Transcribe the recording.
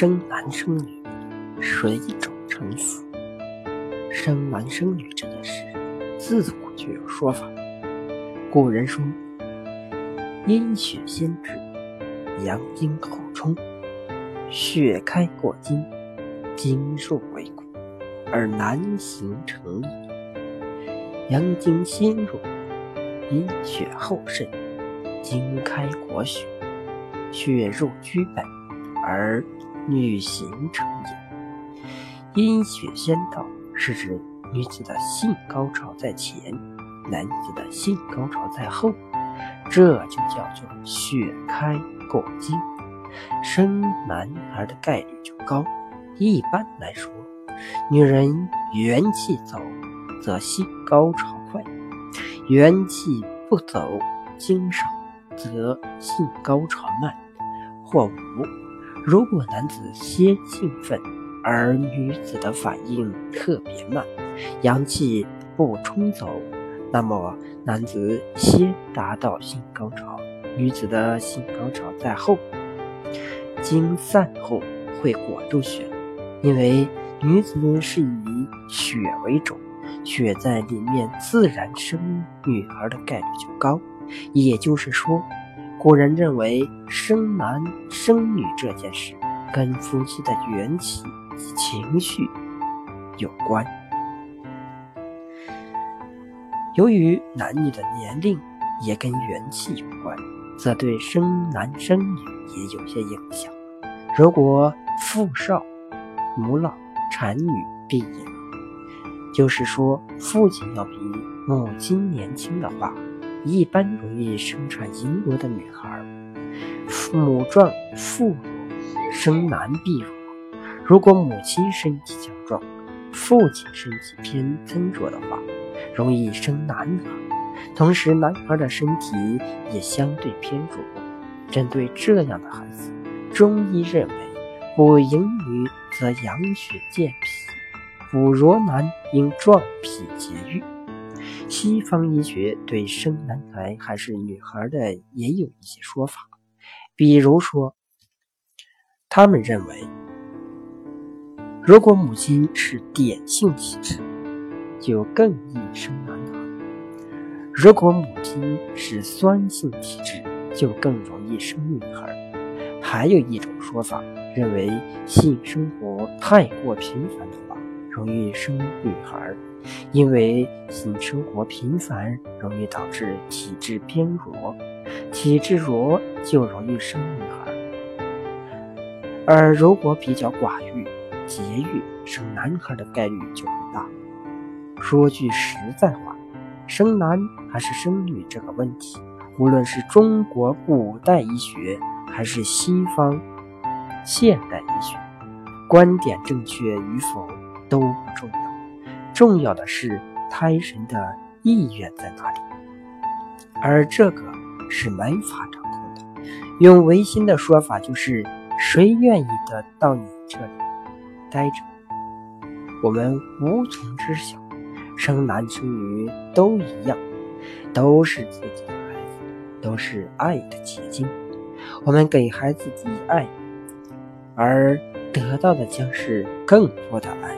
生男生女，水种成死。生男生女这件事，自古就有说法。古人说：“阴血先至，阳精后充，血开过筋，筋入为骨，而男形成矣。阳精先入，阴血后渗，筋开过血，血入居本，而女形成也。阴血先到，是指女子的性高潮在前。”男子的性高潮在后，这就叫做血开过精，生男孩的概率就高。一般来说，女人元气走，则性高潮快；元气不走，精少，则性高潮慢。或无，如果男子先兴奋，而女子的反应特别慢，阳气不冲走。那么，男子先达到性高潮，女子的性高潮在后。经散后会裹住血，因为女子是以血为主，血在里面自然生女孩的概率就高。也就是说，古人认为生男生女这件事跟夫妻的元气及情绪有关。由于男女的年龄也跟元气有关，则对生男生女也有些影响。如果父少、母老、产女必隐，就是说父亲要比母亲年轻的话，一般容易生产羸弱的女孩。母壮父弱，生男必弱。如果母亲身体强壮，父亲身体偏增弱的话，容易生男孩，同时男孩的身体也相对偏弱。针对这样的孩子，中医认为，补营女则养血健脾，补弱男应壮脾节郁。西方医学对生男孩还是女孩的也有一些说法，比如说，他们认为，如果母亲是典性体质。就更易生男孩。如果母亲是酸性体质，就更容易生女孩。还有一种说法认为，性生活太过频繁的话，容易生女孩，因为性生活频繁容易导致体质偏弱，体质弱就容易生女孩。而如果比较寡欲、节欲，生男孩的概率就会大。说句实在话，生男还是生女这个问题，无论是中国古代医学还是西方现代医学，观点正确与否都不重要，重要的是胎神的意愿在哪里，而这个是没法掌控的。用唯心的说法就是，谁愿意的到你这里待着，我们无从知晓。生男生女都一样，都是自己的孩子，都是爱的结晶。我们给孩子以爱，而得到的将是更多的爱。